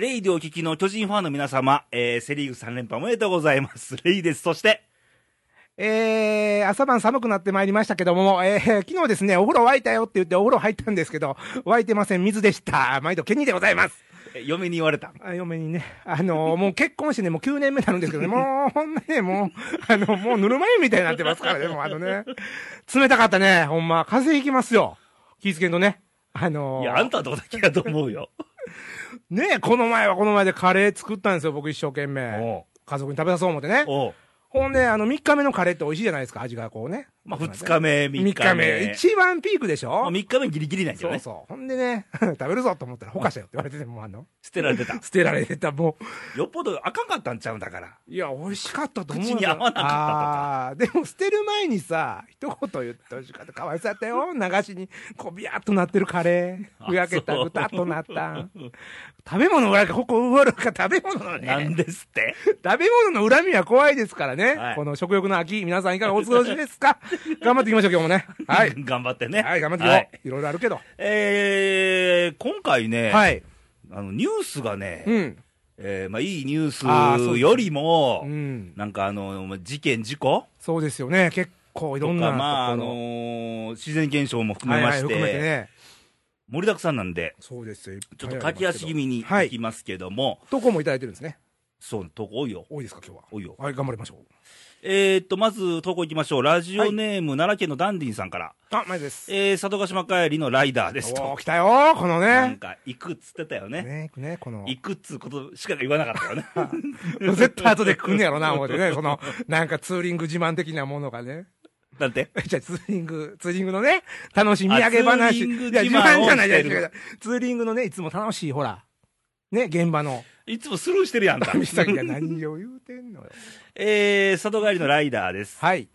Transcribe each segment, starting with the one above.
ー、レイでお聞きの巨人ファンの皆様、えー、セリーグ3連覇おめでとうございます。レイです。そして、えー、朝晩寒くなってまいりましたけども、えー、昨日ですね、お風呂沸いたよって言ってお風呂入ったんですけど、沸いてません、水でした。毎度ケニーでございます。え嫁に言われた。あ嫁にね、あのーもう結婚してね、もう9年目になるんですけどね、もう、ほんまね、もう、あの、もうぬるま湯みたいになってますからね、もうあのね、冷たかったね、ほんま、風邪ひきますよ。気ぃつけんとね。あのーいや、あんたはどこだけやと思うよ。ねこの前はこの前でカレー作ったんですよ、僕一生懸命。お家族に食べさそう思ってねほんで、あの、3日目のカレーって美味しいじゃないですか、味がこうね。まあ、2日目、3 3日日目。目。一番ピークでしょ、まあ、3日目ギリギリなんやけどね。そうそう。ほんでね、食べるぞと思ったら、ほかしたよって言われてて、もうあの、捨てられてた。捨てられてた、もよっぽどあかんかったんちゃうんだから。う。いや、美味しかったと思うよ口に合わなかったとかでも捨てる前にさ、一言言ってほしかった。かわいそうやったよ。流しに、こう、ビヤーっとなってるカレー。あふやけた、ぐたっとなった。食べ物の恨み、ここ、うわるか食べ物のね。なんですって食べ物の恨みは怖いですからね。はいこの食欲の秋、皆さんいかがお過ごしですか？頑張っていきましょう、今日もね。はい。頑張ってね。はい、頑張っていこう。はいい、ろいろあるけど。えー、今回ね、はい。あの、ニュースがね、うん。えー、まあ、いいニュあースよりも、うん。なんかあの、事件、事故？そうですよね。結構いろんな。まあ、あのー自然現象も含めまして、はいはい、含めてね。盛りだくさんなんで、そうですよ。ちょっと駆け足気味にはいいきますけども、投稿もいただいてるんですね。そう、とこ多いよ。多いですか、今日は？多いよ。はい、頑張りましょう。えー、っと、まず投稿いきましょう。ラジオネーム、奈良県のダンディンさんから。あ、前です。えー、佐渡島帰りのライダーですとおー、。来たよこのね。なんか、行くっつってたよね。ね、ね、この。行くっつうことしか言わなかったよね。絶対後で来んねやろな、思ってね。その、なんかツーリング自慢的なものがね。なんて？じゃあツーリング、ツーリングのね、楽しい土産話。あツーリングいや、自慢を自慢じゃないじゃないしてる違う違うツーリングのね、いつも楽しい、ほら。ね、現場の。いつもスルーしてるやんか。ミサキが何を言うてんのよ。えー、佐渡帰りのライダーです。はい。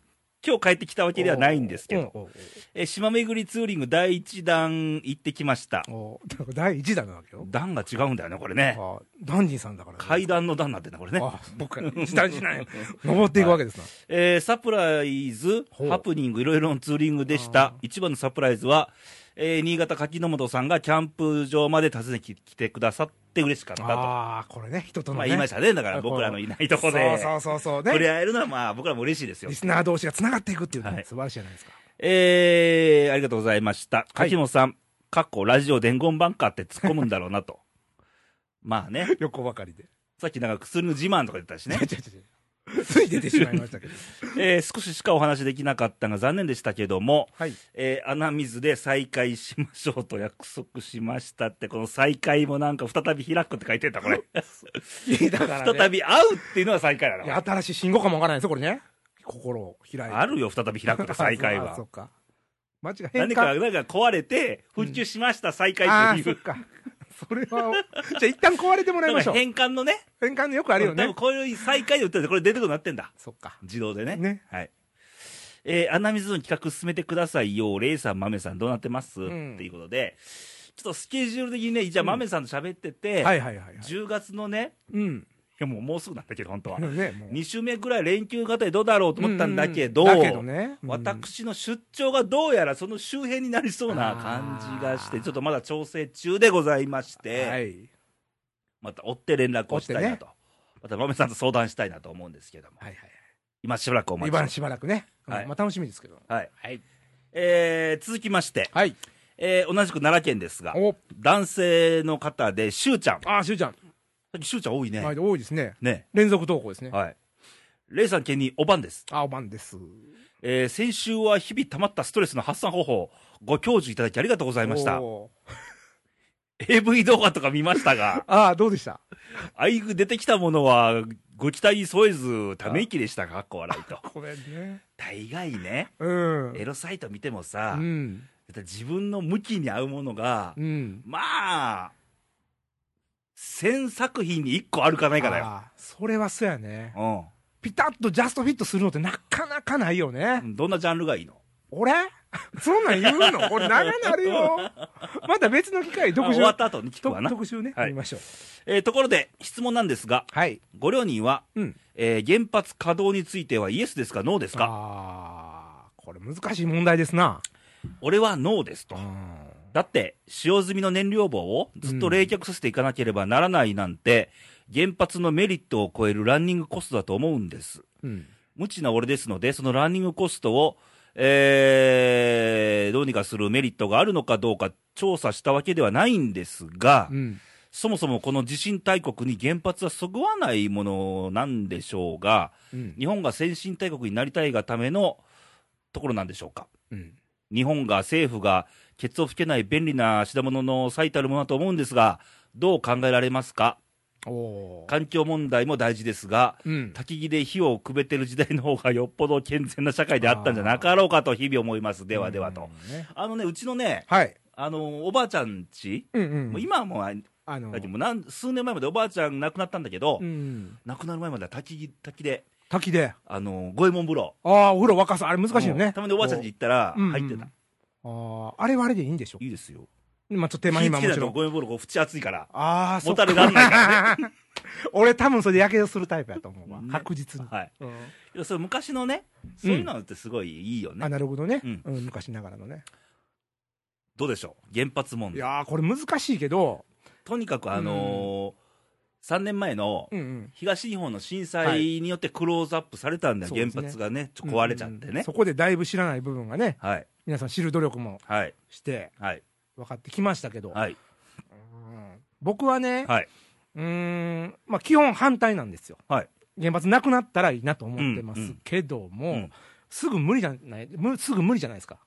今日帰ってきたわけではないんですけど、えー島巡りツーリング第一弾行ってきました。お第一弾なわけよ。段が違うんだよね、これね。あダンディさんだから、階段の段になってんだ、これね。あ、僕から一段しない。登っていくわけですな。えーサプライズ、ハプニング、いろいろのツーリングでした。一番のサプライズは、えー新潟柿の本さんがキャンプ場まで訪ねてきてくださって嬉しかったと。ああ、これね、人との、ね。まあ言いましたね。だから僕らのいないとこで、そうそうそうそう触れね。合えるのはまあ僕らも嬉しいですよリ。スナー同士が繋がっていくっていうね、はい素晴らしいじゃないですか。えー、ありがとうございました。はい柿本さん、かっこラジオ伝言バンカーって突っ込むんだろうなと。まあね、横ばかりで。さっきなんか薬の自慢とか言ったしねつい出てしまいましたけど。えー少ししかお話できなかったが残念でしたけども、はい。えー穴水で再会しましょうと約束しましたって、この再会もなんか再び開くって書いてた、これ。だから、ね、再び会うっていうのは再会だな。いや新しい信号かもわからないですよ、これね。心を開いて。あるよ、再び開くって 再会あはそ。っか。間違い何か、か壊れて、復旧しました、再開ああ、っていう。そっか。それは、じゃあ一旦壊れてもらいましょう。変換のね、変換でよくあるよね。多分こういう再開で売ってるこれ出てくるなってんだ。そっか。自動でね。ねはい。えー、穴水の企画進めてくださいよ。レイさん、マメさん、どうなってます、んっていうことで、ちょっとスケジュール的にね、じゃあ、うんマメさんと喋ってて、はいはいはいはい。10月のね、うん。いやもうもうすぐなんだけど、本当は。ね、もう。2週目ぐらい連休型でどうだろうと思ったんだけど、うんうんだけどね。うん、私の出張がどうやらその周辺になりそうな感じがして、ちょっとまだ調整中でございまして、はい。また追って連絡をしたいなと。また、まめさんと相談したいなと思うんですけども。はいはい今しばらくお待ちしてしばらくね。はいまあ楽しみですけど。はい。はい。えー、続きまして、はい。えー、同じく奈良県ですが、お男性の方で、しゅうちゃん。あー、しゅうちゃん。さっきしゅうちゃん多いね。はい、多いですね。ね。連続投稿ですね。はい。レイさん県におばんです。あ、おばんです。えー、先週は日々溜まったストレスの発散方法、ご教授いただきありがとうございました。おー AV 動画とか見ましたが、あー、どうでした？あいぐ出てきたものは、ご期待に添えず、ため息でしたか？っこ笑いと。これね。大概ね、うん。エロサイト見てもさ、うん。自分の向きに合うものが、うん。まあ、1000作品に1個あるかないかだよ。あーそれはそうやね。うピタッとジャストフィットするのってなかなかないよね。ん。どんなジャンルがいいの？俺？そんなん言うの？これ長なるよ。また別の機会、特集。あ終わった後に聞くとわな。特集ね、はいやりましょう。えーところで、質問なんですが、はい。ご両人は、うん。えー原発稼働についてはイエスですか、ノーですか？ああ、これ難しい問題ですな。俺はノーですとう。ん。だって、使用済みの燃料棒をずっと冷却させていかなければならないなんて、原発のメリットを超えるランニングコストだと思うんです。うん。無知な俺ですので、そのランニングコストを、えー、どうにかするメリットがあるのかどうか調査したわけではないんですが、うん。そもそもこの地震大国に原発はそぐわないものなんでしょうが、うん。日本が先進大国になりたいがためのところなんでしょうか。うん。日本が政府がケツを吹けない便利な品物の最たるものだと思うんですが、どう考えられますか？環境問題も大事ですが、うん。焚き木で火をくべてる時代の方がよっぽど健全な社会であったんじゃなかろうかと日々思います。ではではと。あのね、うちのね、はい。あの、おばあちゃんち、うんうん。もう今はもう、あのだってもう何数年前までおばあちゃん亡くなったんだけど、うん。亡くなる前までは焚き焚きで、滝で。あの、五右衛門風呂。ああ、お風呂沸かす。あれ難しいよね。うんたまにおばあちゃんち行ったらうんうん入ってた。ああ、あれはあれでいいんでしょ？いいですよ。まあちょっと手間火つけないと暇もちろん。五右衛門風呂こう縁熱いから。ああ、そもっかたれらんないからね。俺多分それでやけどするタイプやと思うわ。ね確実に。はい。うんいやそれ昔のね、そういうのってすごいいいよね。あ、なるほどね。うんうん、昔ながらのね。どうでしょう？原発問題。いやー、これ難しいけど、とにかくあのー、3年前の。東日本の震災によってクローズアップされたんだよ、原発がね、ちょっと壊れちゃってねそ。こでだいぶ知らない部分がね、はい、皆さん知る努力もはい、してはい、分かってきましたけど、はい、うん。僕はね、はい、うーん、まあ基本反対なんですよ。はい。原発なくなったらいいなと思ってますうんうん。けども、うん。すぐ無理じゃない、むすぐ無理じゃないですか。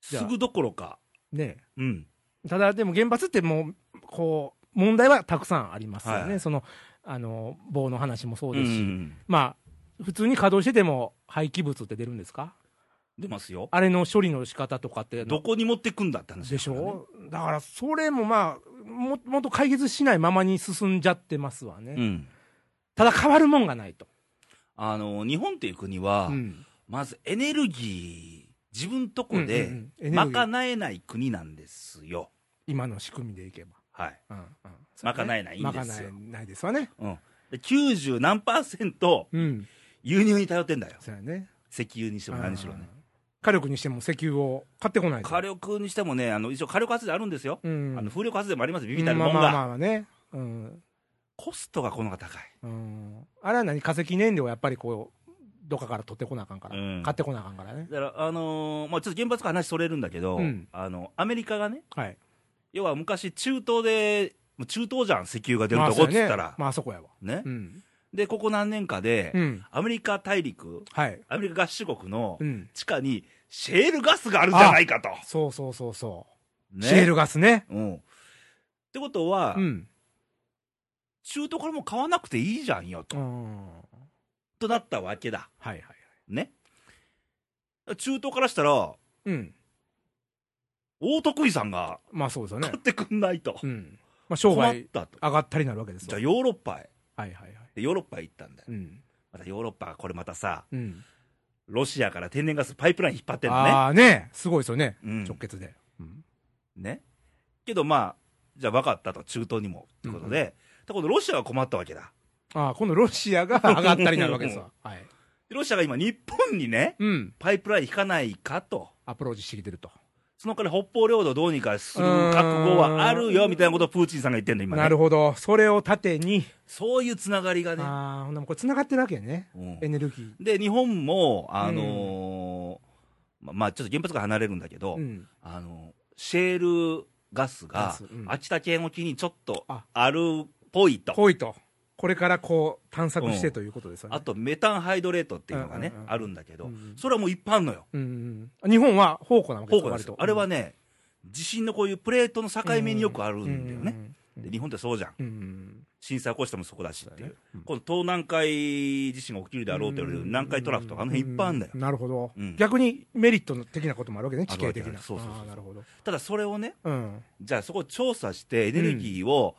すぐどころか、ねうん、ただでも原発ってもう、こう、問題はたくさんありますよね。はい。その、あの、棒の話もそううですし、ん、まあ、普通に稼働してても廃棄物って出るんですか？出ますよ。あれの処理の仕方とかってどこに持ってくんだって話でしょ？だからそれもまあももっと解決しないままに進んじゃってますわね、うん。ただ変わるもんがないと、あの、日本っていう国は、うん。まずエネルギー、自分とこで賄えない国なんですよ。今の仕組みでいけば、はい。うんうん。賄えないんですよ。賄えないですわね。うん。で90何パーセントうん。輸入に頼ってんだよ。そうやね。石油にしても何しろね。うん火力にしても石油を買ってこないと火力にしてもね、あの一応火力発電あるんですよ。うん。あの風力発電もあります、ビビたるもんまあまあまが。あまあね、うん。コストがこの方が高い。うん、あれは何化石燃料はやっぱりこうどっかから取ってこなあかんから、うん。買ってこなあかんからね。だから、あのーまあ、ちょっと原発から話それるんだけど、うん。あの、アメリカがね、はい。要は昔中東で、中東じゃん、石油が出るとこっつったら。まあそこやわ。ね。う。ん、で、ここ何年かで、うん、アメリカ大陸、はい、アメリカ合衆国のうん、地下にシェールガスがあるんじゃないかと。そうそうそうそう、ねシェールガスねうん。ってことは、うん中東からもう買わなくていいじゃんよ、と。うんとなったわけだ。はいはいはいね。中東からしたら、うん大得意さんがまあそうですよね買ってくんないと。うんまあ商売たと。上がったりなるわけですよじゃあヨーロッパへ。はいはいはいでヨーロッパへ行ったんだよ。うんまたヨーロッパがこれまたさ、うんロシアから天然ガスパイプライン引っ張ってんのね。ああね。すごいですよね。うん。直結で。うん。ね。けどまあ、じゃあ分かったと、中東にも。ってことで、ところでロシアは困ったわけだ。ああ今度ロシアが上がったりなるわけですわはい。でロシアが今日本にね、うん。パイプライン引かないかと。アプローチしてきてるとそのから北方領土をどうにかする覚悟はあるよ、みたいなことをプーチンさんが言ってんの、今ね。なるほど。それを盾に。そういうつながりがね。ああほんならもうこれ繋がってるわけやね。うん。エネルギー。で、日本も、あのーままあ、ちょっと原発が離れるんだけど、うん。あのシェールガスがガスうん。秋田県沖にちょっとあ。あるっぽいと。ぽいとこれからこう探索してということですよね。あとメタンハイドレートっていうのがね、うんうんうん。あるんだけど、うんそれはもういっぱいあるのよ。うんうん日本は宝庫なわけですよ。あれはね、地震のこういうプレートの境目によくあるんだよね。うんで日本ってそうじゃん。うんうん震災起こしてもそこだしっていう。うんこの東南海地震が起きるであろうと言われる南海トラフとかあの辺いっぱいあるんだよ。なるほど、うん。逆にメリット的なこともあるわけね地形的なそうそうそう。あーなるほど。ただそれをね、うん。じゃあそこを調査してエネルギーを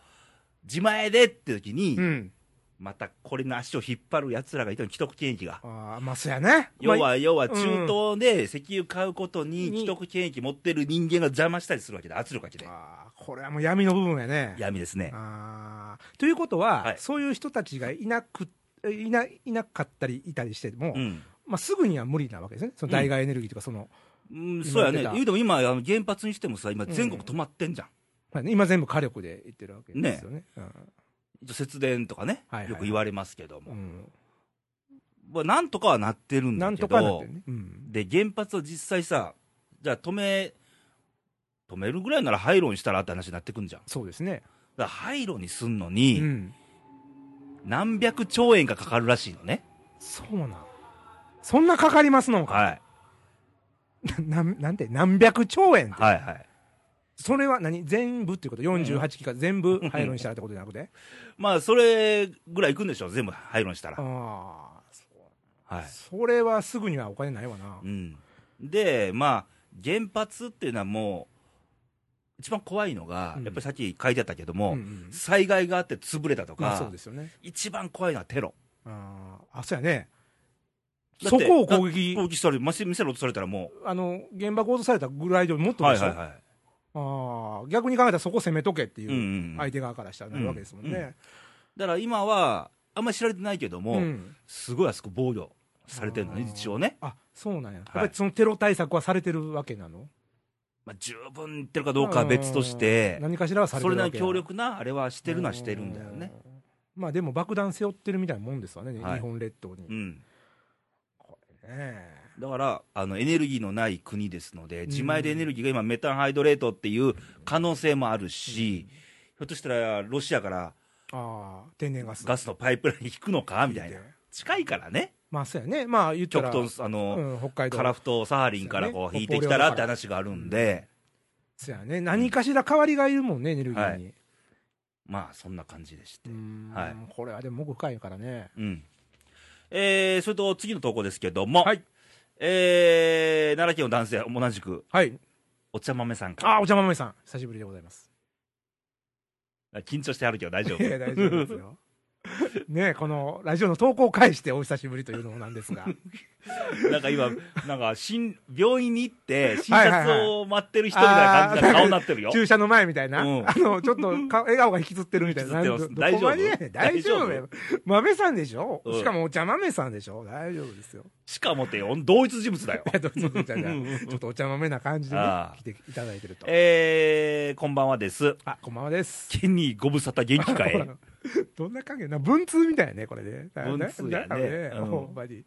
自前でって時に、うんまたこれの足を引っ張る奴らがいたの、既得権益が。ああまあそうやね要まあは、要は中東で石油買うことにに既得権益持ってる人間が邪魔したりするわけで、圧力かけて。あーこれはもう闇の部分やね闇ですね。あーということは、はいそういう人たちがいなくいないなかったりいたりしても、うん。まあ、すぐには無理なわけですねその代替エネルギーとかその、うん、そうやね。今言うても今、原発にしてもさ、今全国止まってんじゃん。まあね今全部火力でいってるわけですよね。一応節電とかね、はいはいはいよく言われますけども。うんまあ、なんとかはなってるんなんだけどとかなってる、ね。うんで、原発を実際さ、じゃあ止め、止めるぐらいなら廃炉にしたらって話になってくんじゃん。そうですね。ら廃炉にすんのうに、ん。何百兆円かかかるらしいのね。そうなん。そんなかかりますのか。はい。ななんなんて何百兆円って。はいはい。それは何？全部っていうこと ?48 機か全部廃炉にしたらってことじゃなくて？まあ、それぐらいいくんでしょ、全部廃炉にしたら。ああ、そうはい。それはすぐにはお金ないわなう。ん。で、まあ、原発っていうのはもう、一番怖いのが、うんやっぱりさっき書いてあったけども、うんうん災害があって潰れたとか、まあそうですよね。一番怖いのはテロ。あーあ、そうやね。そこを攻撃攻撃される、店店に落とされたらもあの、原爆落とされたぐらいでもっう、とでしょ、はいはいはい。ああ、逆に考えたらそこ攻めとけっていうんうんう相手側からしたらなるわけですもんね。だから今は、あんまり知られてないけども、うんすごいあそこ防御されてるのね、一応ね。あ、そうなんや。やっぱりそのテロ対策はされてるわけなの？まあ、十分言ってるかどうかは別としてうん、何かしらはされてそれるわけやなりに強力なあれはしてるのはしてるんだよね。うん。まあでも爆弾背負ってるみたいなもんですわね、はい日本列島に。うん。これねだから、あの、エネルギーのない国ですので、自前でエネルギーが今メタンハイドレートっていう可能性もあるし、ひょっとしたらロシアからああ、天然ガス。ガスのパイプライン引くのかみたいな。近いからね。まあそうやね。まあ言ったら、極東、あの、うん、北海道。カラフトサハリンからこう引いてきたらって話があるんで、そうやね。何かしら代わりがいるもんね、エネルギーに。まあそんな感じでしてう。んはいこれはでも奥深いからね。うん。えー、それと次の投稿ですけども、はいえー、奈良県の男性、同じく、はい。お茶豆さんから。あ、お茶豆さん。久しぶりでございます。緊張してはるけど大丈夫。いや、大丈夫ですよ。ねこのラジオの投稿を返してお久しぶりというのもなんですが。なんか今、なんか、診、病院に行って、診察を待ってる人みたいな感じの顔になってるよ。注射の前みたいな。うんあの、ちょっとか 笑顔が引きつってるみたいな。大大丈夫？丈夫よ。豆さんでしょ、うんしかもお茶豆さんでしょ？大丈夫ですよ。しかもってよ、同一人物だよ。ちょっとお茶豆な感じでね来ていただいてると。えー、こんばんはです。あ、こんばんはです。ケニーご無沙汰元気かえ。どんな関係な文通みたいね、これね。文通やねほんまに。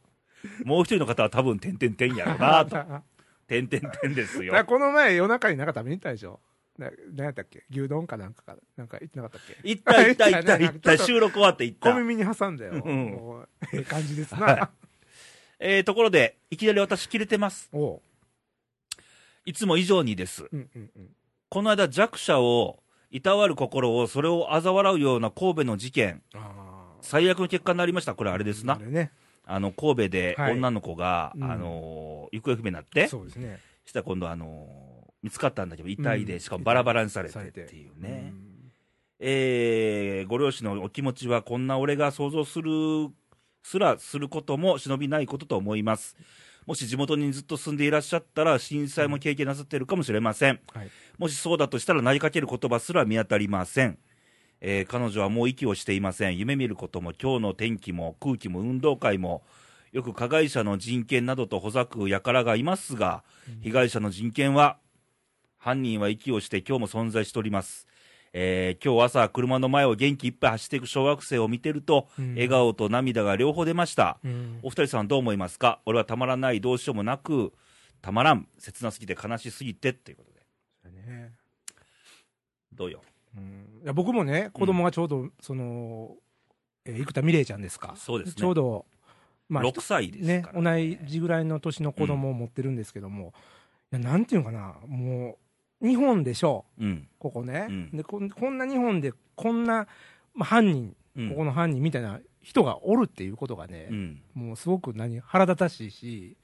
もう一人の方は多分、てんてんてんやろうなと。だ てんてんてんですよ。この前夜中になんか食べに行ったでしょ。な何やったっけ？牛丼かなんかか。なんか行ってなかったっけ？行った行った行った 行行った。収録終わって行った。小耳に挟んだよ。うんええ感じですな。はいえー、ところで、いきなり私切れてます。いつも以上にです。この間弱者を、いたわる心を、それを嘲笑うような神戸の事件、あ最悪の結果になりました。これあれですなね。あの、神戸ではい女の子が、うんあのー行方不明になって、そうですね。したら今度あのー見つかったんだけど、遺体で、うんしかもバラバラにされてっていうね。えー、ご両親のお気持ちはこんな俺が想像する、すらすることも忍びないことと思います。もし地元にずっと住んでいらっしゃったら、震災も経験なさっているかもしれません。はい。もしそうだとしたら投げかける言葉すら見当たりません。えー彼女はもう息をしていません。夢見ることも今日の天気も空気も運動会も、よく加害者の人権などとほざく輩がいますが、被害者の人権は、犯人は息をして今日も存在しております。えー今日朝車の前を元気いっぱい走っていく小学生を見てると、うん。笑顔と涙が両方出ました。うん。お二人さんどう思いますか？俺はたまらない、どうしようもなく、たまらん、切なすぎて悲しすぎてっていうことで。ね。どうよ？うん。いや僕もね、子供がちょうど、その、えー生田美玲ちゃんですか。そうですね。ちょうど、まあ、6歳ですね。か、同。じぐらいの年の子供を持ってるんですけども、いや、なんていうのかな、もう、日本でしょうん。ここね。うんでこん、こんな日本で、こんな、まあ、犯人、うんここの犯人みたいな人がおるっていうことがね、うん。もうすごく何、腹立たしいし、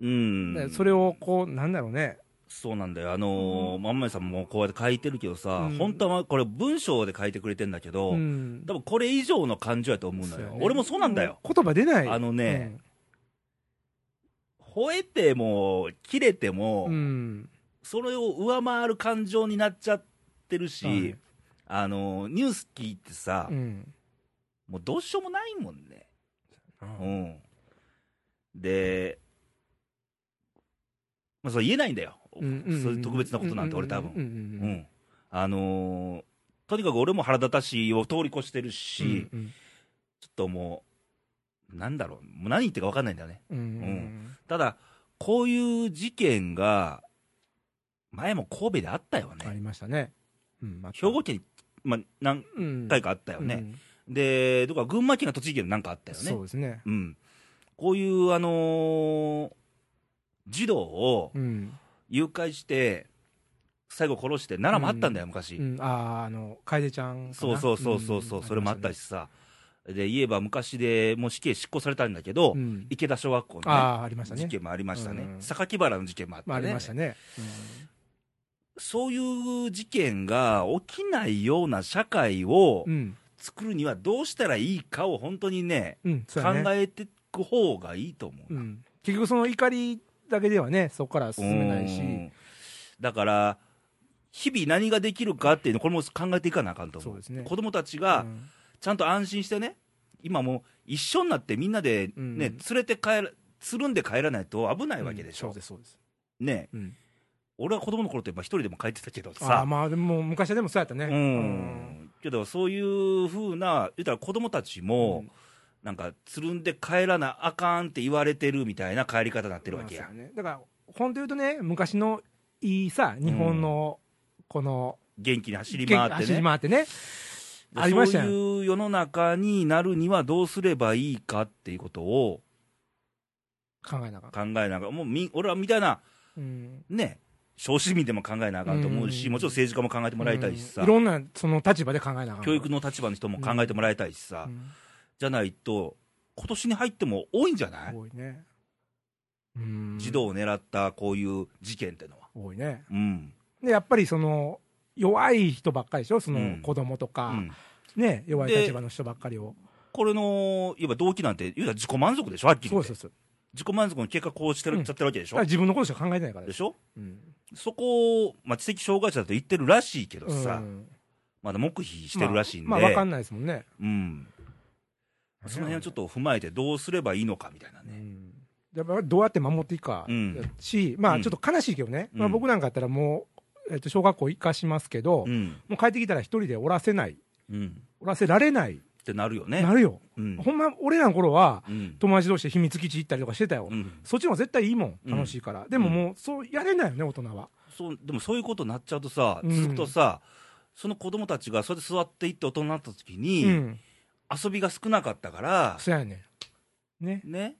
うん。でそれをこう、なんだろうね、そうなんだよ。あのー、まんまさんもこうやって書いてるけどさ、うん本当はこれ文章で書いてくれてんだけど、うん多分これ以上の感情やと思うのよ。そうやね俺もそうなんだよ。言葉出ない。あのね吠えても、切れても、うん、うん。それを上回る感情になっちゃってるし、はいあのー、ニュース聞いてさ、うん。もうどうしようもないもんね。ううんん。で、まあ、それ言えないんだよ、う特別なことなんて、俺、多分うんうんうんうんあのーとにかく俺も腹立たしを通り越してるし、うんうんちょっともう、なんだろう、もう何言ってるか分かんないんだよね。うんうんただ、こういう事件が、前も神戸であったよね。ありましたね。うんまあ兵庫県に、まあ、何うん回かあったよね。うんで、とか群馬県が栃木県でなんかあったよね。そうですね。うん。こういう、あのー児童をうん。誘拐して、最後殺して、奈良もあったんだよ、昔。うん、ああ、あの、楓ちゃん。そうそうそうそうそう、んそれもあったし。さ。で、言えば昔でもう死刑執行されたんだけど、うん池田小学校の、ねああ、ありましたね。事件もありましたね。うん榊原の事件もあったね。まあ、ありましたね。そういう事件が起きないような社会をうん。うん。作るにはどうしたらいいかを本当にね、うん、そう考。えていく方がいいと思う。結局その怒りだけではね、そこから進めないし。うんだから、日々何ができるかっていうの、これも考えていかなあかんと思う。そうですね子供たちうがんちゃんと安心してね、今もう一緒になってみんなでね、うん連れて帰ら、つるんで帰らないと危ないわけでしょ。うんそうです、そうです。ねうん。俺は子供の頃ってやっぱ一人でも帰ってたけどああ、さ、まあ、でも昔はでもそうやったね。うん。けどそういうふうな、言ったら子供たちも、なんか、つるんで帰らなあかんって言われてるみたいな帰り方になってるわけやね。だから、本当言うとね、昔のいいさ、日本の、この、元気に走り回って走りね。回ってね。でありましたよそういう世の中になるにはどうすればいいかっていうことを考えながら。考えながら、もうみ俺はみたいな、うん。ね、小市民でも考えなあかんと思うし、うんもちろん政治家も考えてもらいたいしさうんい、ろんな、その立場で考えながら。教育の立場の人も考えてもらいたいしさ、うんじゃないと、今年に入っても多いんじゃない？多いね。うん児童を狙ったこういう事件ってのは。多いね。うん。で、やっぱりその、弱い人ばっかりでしょ？そうん。の子供とか、うん。ね、弱いで立場の人ばっかりを。これの、いわば動機なんて、言うたら自己満足でしょ、はっきりそうそうそう。自己満足の結果、こうしてる、うんちゃってるわけでしょ、自分のことしか考えてないからでしょ？うん。そこを、まあ、知的障害者だと言ってるらしいけどさ、うん。まだ黙秘してるらしいんで、まあ、まあわかんないですもんね。うん。その辺はちょっと踏まえて、どうすればいいのかみたいなね。うん。やっぱどうやって守っていくかうん。し、まうん。あちょっと悲しいけどね、うん。まあ、僕なんかやったらもう、えっと、小学校行かしますけど、うん。もう帰ってきたら一人でおらせない、うん。おらせられない、ってなるよね。なるよ、うん。ほんま、俺らの頃は、うん。友達同士で秘密基地行ったりとかしてたよ、うん。そっちの方が絶対いいもん、うん楽しいから、でももう、そうやれないよね、大人は。そう、でもそういうことになっちゃうとさ、うん続くとさ、その子供たちがそれで座っていって大人になった時に、うん、遊びが少なかったから、そうやねん。ね。ね、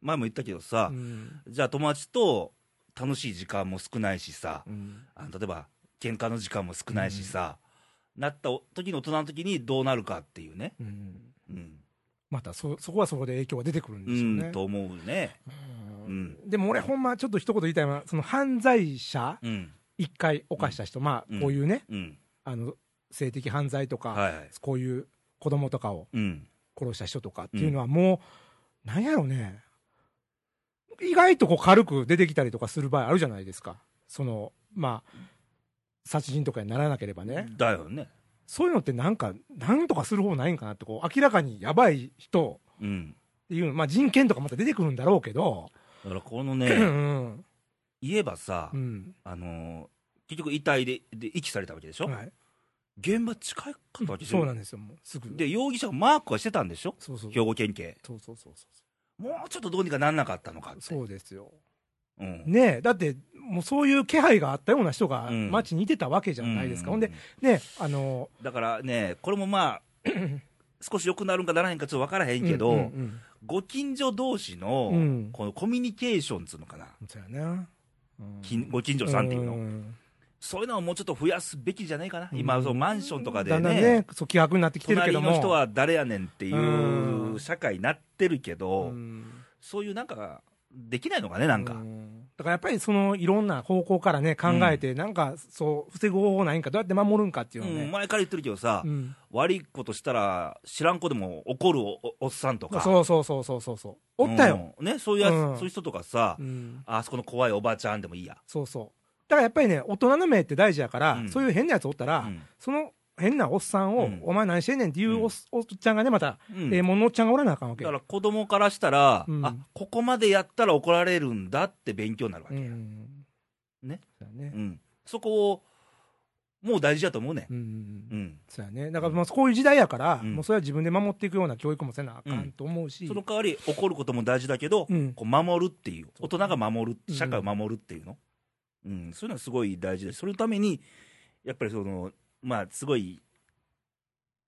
前も言ったけどさ、うんじゃあ友達と楽しい時間も少ないしさ、うんあの例えば喧嘩の時間も少ないしさ、なった時の大人の時にどうなるかっていうね。うんうん。またそ、そこはそこで影響が出てくるんうですよねん、。と思うね。うんうんでも俺、ほんま、ちょっと一言言いたいのは、その犯罪者、うん。一回犯した人、まうんあ、こういうね、うん。あの性的犯罪とか、はいはい。こういう子供とかをうん。殺した人とかっていうのは、もう、なんやろうね、意外とこう軽く出てきたりとかする場合あるじゃないですか、そのまあ、殺人とかにならなければね、だよね。そういうのってなんか、なんとかする方ないんかなってこう、明らかにやばい人うん。っていうの、まあ、人権とかまた出てくるんだろうけど、だからこのうね、ん。言えばさ、うん。あのー結局遺体でで遺棄されたわけでしょ、はい、現場近かったわけでしょ？そうなんですよ、もうすぐ。で、容疑者がマークはしてたんでしょ？そうそう。兵庫県警。そうそうそうそもうちょっとどうにかなんなかったのかって。うそうですよ。うん。ねえ、だって、もうそういう気配があったような人がうん街にいてたわけじゃないですか。うんほんで、ね、あの、だからね、これもまあ、少し良くなるんかならへんかちょっと分からへんけど、うんうんうんご近所同士の、うんこのコミュニケーションっつうのかな、そうやな。うん近ご近所さんっていうの、んそういうのをもうちょっと増やすべきじゃないかな、今、そのマンションとかでだんだんね、ね、そう、気迫になってきてるけども。隣の人は誰やねんっていううん社会になってるけど、うんそういうなんか、できないのかね、なんか。うんだからやっぱりそのいろんな方向からね、考えて、なんかそう、防ぐ方法ないんか、どうやって守るんかっていうのをね。うん前から言ってるけどさ、うん悪いことしたら、知らん子でも怒るおっさんとか、そうそうそうそうそうそう。おったよ。うんね、そういうやつ、うんそういう人とかさ、うんあそこの怖いおばあちゃんでもいいや。そうそう。だからやっぱりね、大人の目って大事やから、うん。そういう変なやつおったら、うん。その変なおっさんを、うん。お前何してんねんっていうおっ,、おっちゃんがね、また、うん。ええもんのおっちゃんがおらなあかんわけ。だから子供からしたら、うん。あここまでやったら怒られるんだって勉強になるわけ、うん。ね。そね。う。ん。そこを、もう大事だと思うね。うん。そうやね。だから、まあ、こういう時代やから、うん。もうそれは自分で守っていくような教育もせなあかんと思うし。その代わり、怒ることも大事だけど、うん。こう守るっていう、大人が守る、うん社会を守るっていうの、うん、そういうのはすごい大事です。そのために、やっぱりその、まあ、すごい、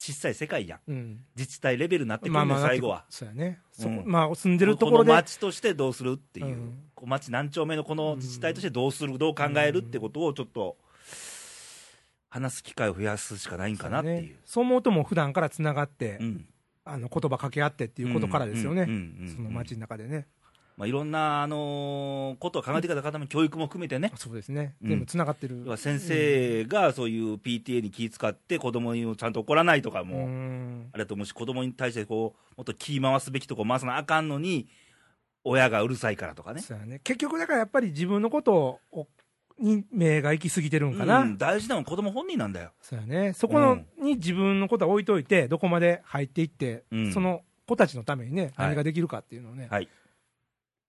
小さい世界やん。うん。自治体レベルになってくるね、最後は。そうやね。そうんまあ、住んでるところで。この町としてどうするっていう、うんこう町何丁目のこの自治体としてどうする、どう考えるってことをちょっと、話す機会を増やすしかないんかなっていう。ねそう思うともう普段からつながって、うんあの言葉掛け合ってっていうことからですよね、その街の中でね、まあ、いろんな、あのーことを考えていか方も教育も含めてね、そうですね、うん。全部つながってる。要は先生がそういう PTA に気遣って子供にちゃんと怒らないとかうも、ん。あれだと思うし、子供に対してこうもっと気回すべきとこ回さなあかんのに、親がうるさいからとかね。そうやね。結局、だからやっぱり自分のことをに目が行き過ぎてるんかな、うん。大事なのは子供本人なんだよ。そうやね、そこの、うん。に自分のことは置いといて、どこまで入っていって、うん。その子たちのためにね、はい。何ができるかっていうのをね、はい。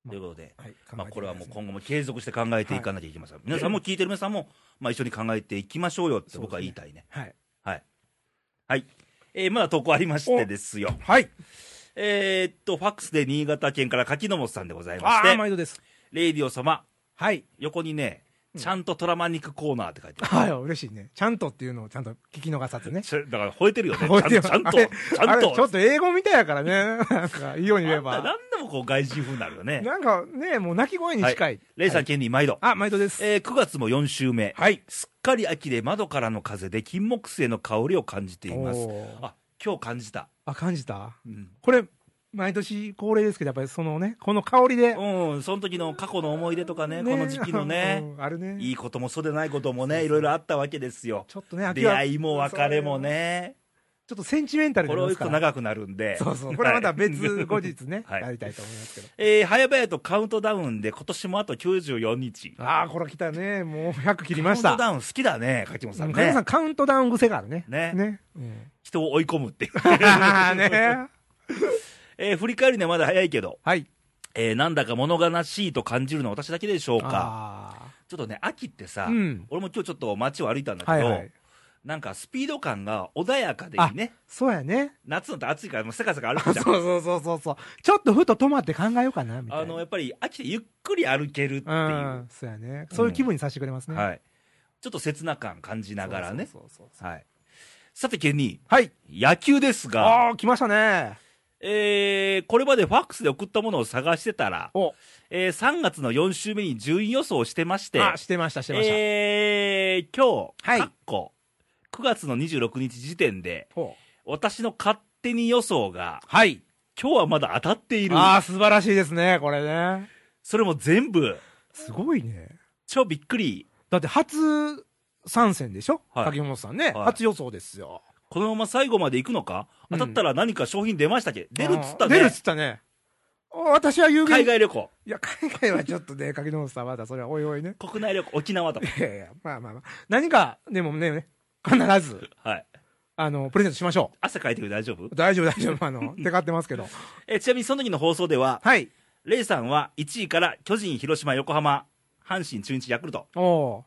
まあということで、はいまあ、これはもう考今後も継続して考えていかなきゃいけません。皆さんも聞いてる皆さんも、まあ、一緒に考えていきましょうよって僕は言いたいね。えていきはい。はい。えーまだ投稿ありましてですよ。はい、はい、えーっと、ファックスで新潟県から柿の本さんでございましああ、て、毎度です。レイディオ様、はい、横にね、うんちゃんとトラマ肉コーナーって書いてある。はい、嬉しいね、ちゃんとっていうのをちゃんと聞き逃さずね。だから吠えてるよね。吠えてるちゃんと、ちゃんと。ちょっと英語みたいやからね、なんか、いいように言えば。何でもこう外人風になるよね。なんかね、もう鳴き声に近い。レイさん、はいケンニー毎度。あ、毎度です。えー9月も4週目。はい。すっかり秋で窓からの風で金木犀の香りを感じています。あ、今日感じた。あ、感じた？うん。これ、毎年恒例ですけど、やっぱりそのね、この香りで。うん、その時の過去の思い出とかね、ねこの時期のね、うんあるね。いいこともそうでないこともね、いろいろあったわけですよ。ちょっとね、秋出は会いも別れもね、ちょっとセンチメンタルこれをと長くなるんで。そうそう。これはまた別はい後日ね、はいやりたいと思いますけど。えー、早々とカウントダウンで今年もあと94日。ああ、これ来たね。もう100切りました。カウントダウン好きだね、柿本さんねうん加藤さん、。カウントダウン癖があるね。ねね。うん。人を追い込むっていう。ね。えー、振り返りね、まだ早いけど、はい。えー、なんだか物悲しいと感じるのは私だけでしょうか。あちょっとね、秋ってさ、うん俺も今日ちょっと街を歩いたんだけど、あ。はいはい。なんかスピード感が穏やかでいいね。そうやね。夏のって暑いからもうせかせか歩くじゃん。そうそうそうそう。ちょっとふと止まって考えようかな、みたいな。あの、やっぱり秋ってゆっくり歩けるっていう。うん、そうやね。そういう気分にさせてくれますね。はい。ちょっと切な感感じながらね。そうそうそう。さて、ケニはい。ー、野球ですが、ああ、来ましたね。えー、これまでファックスで送ったものを探してたら、お、えー、3月の4週目に順位予想をしてまして、あ、してました、してました。えー、今日、はいかっこ9月の26日時点で、ほう私の勝手に予想が、はい。今日はまだ当たっている。ああ、素晴らしいですね、これね。それも全部、すごいね。超びっくり。だって初参戦でしょ？はい柿本さんね。はい初予想ですよ。このまま最後まで行くのか？うん当たったら何か商品出ましたっけ、出るっつったね。出るっつったね。お私は有海限。外旅行、いや、海外はちょっとね、柿本さんはまだそれはおいおいね。国内旅行、沖縄とか。いやいや、まあまあまあ。何か、でもね、必ず、はい。あの、プレゼントしましょ汗かいてる大丈夫？う。大丈夫、大丈夫。あの、テカってますけど。えちなみにその時の放送では、はい。レイさんは1位から巨人、広島、横浜、阪神、中日、ヤクルト。おお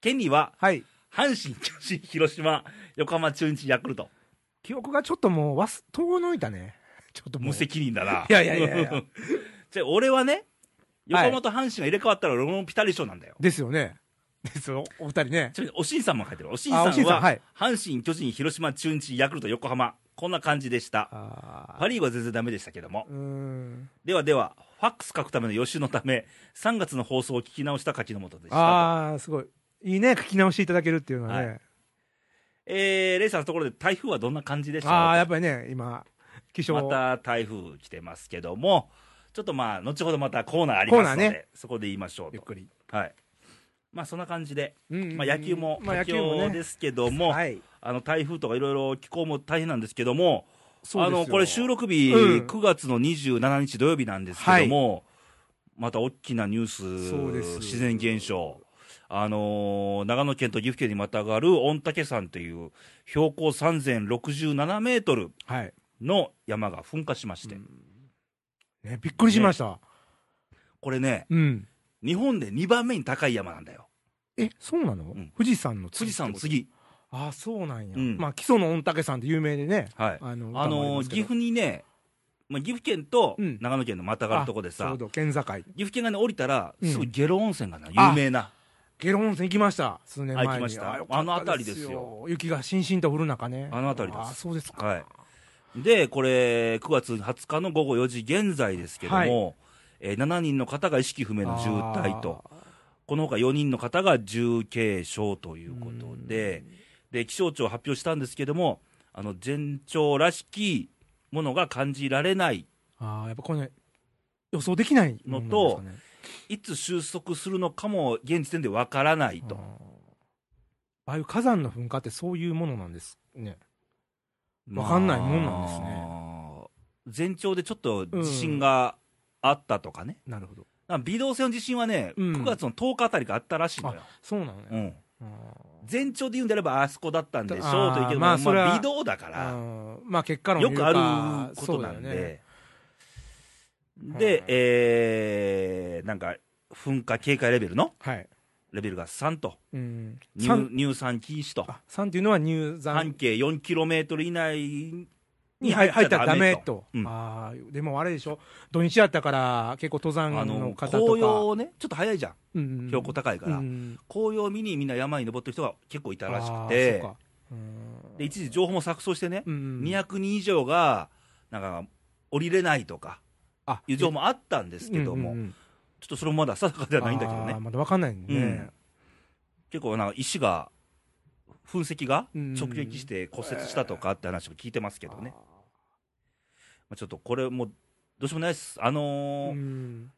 ケンニーははい。阪神、巨人、広島、横浜、中日、ヤクルト。記憶がちょっともう、わす、遠のいたね。ちょっともう。無責任だな。いやいやいやいや じゃあ俺はね、横はい浜と阪神が入れ替わったら俺もピタリ賞なんだよ。ですよね。ですよ、お二人ね。ちなみに、おしんさんも書いてる。おしんあさんは、おしんさんはい阪神、巨人、広島、中日、ヤクルト、横浜。こんな感じでした。あパ・リーグは全然ダメでしたけども。うーん。ではでは、ファックス書くための予習のため、3月の放送を聞き直した柿の本でしたと。ああ、すごい。いいね、書き直していただけるっていうのはね。はえー、レイさんのところで台風はどんな感じでしょうああ、やっぱりね、今、気象。また台風来てますけども、ちょっとまあ、後ほどまたコーナーありますので、ねそこで言いましょうと。ゆっくり。はい。まあ、そんな感じで、うんまあ、野球もまあ、野佳球もね。境ですけども、はい。あの台風とかいろいろ気候も大変なんですけども、あのこれ、収録日、うん9月の27日土曜日なんですけども、また大きなニュース、自然現象、あのー長野県と岐阜県にまたがる御嶽山という標高3067メートルはい。の山が噴火しまして、ね、びっくりしました。これね、うん。日本で2番目に高い山なんだよ。え、そうなの、ん富士山の富士山の次。こと。あ、そうなんや。うんまあ、基礎の御嶽山って有名でね。はい。あの、あのー、岐阜にね、まあ、岐阜県とうん長野県のまたがるとこでさう、ど県境。岐阜県がね、降りたら、うんすぐ下呂温泉がな、あ有名な。下呂温泉行きました。数年前に。あ行きましたあの辺りですよ。雪がしんしんと降る中ね。あの辺りですあ、そうですか。はい。で、これ、9月20日の午後4時現在ですけども、えー7人の方が意識不明の重体と、このほか4人の方が重軽傷ということで、で、気象庁発表したんですけども、あの、前兆らしきものが感じられない、ああ、やっぱこれ、ね、予想できないもんなんですかねいつ収束するのかも現時点でわからないと。あーああいう火山の噴火ってそういうものなんですね。わかんないもんなんですねね。前兆でちょっと地震があったとかね。なるほど。微動性の地震はね、うん9月の10日あたりがあったらしいのよ。そうなのね。うん。あ前兆で言うんであればあそこだったんでしょうというけど、まあまあ微動だかーら、まあ結果論よくあることなんそうだよねで。えー、なんか、噴火警戒レベルの？はい。レベルが3と、うん。乳三。乳酸禁止と、あ、3っていうのは入山。半径4キロメートル以内にに入ったたららダメと。うん。ああ、でもあれでしょ。土日やったから結構登山の方とか。紅葉ね、ちょっと早いじゃん、うんうん。標高高いから、うん紅葉見にみんな山に登ってる人が結構いたらしくて。で一時情報も錯綜してね、うんうん。200人以上がなんか降りれないとかあいう情報もあったんですけども、うんうんうん。ちょっとそれもまだ定かではないんだけどね、まだわかんないね。うん。結構なんか石が、噴石がうん。直撃して骨折したとかって話も聞いてますけどね、あまあ、ちょっとこれもうどうしようもないです、あのーーうん。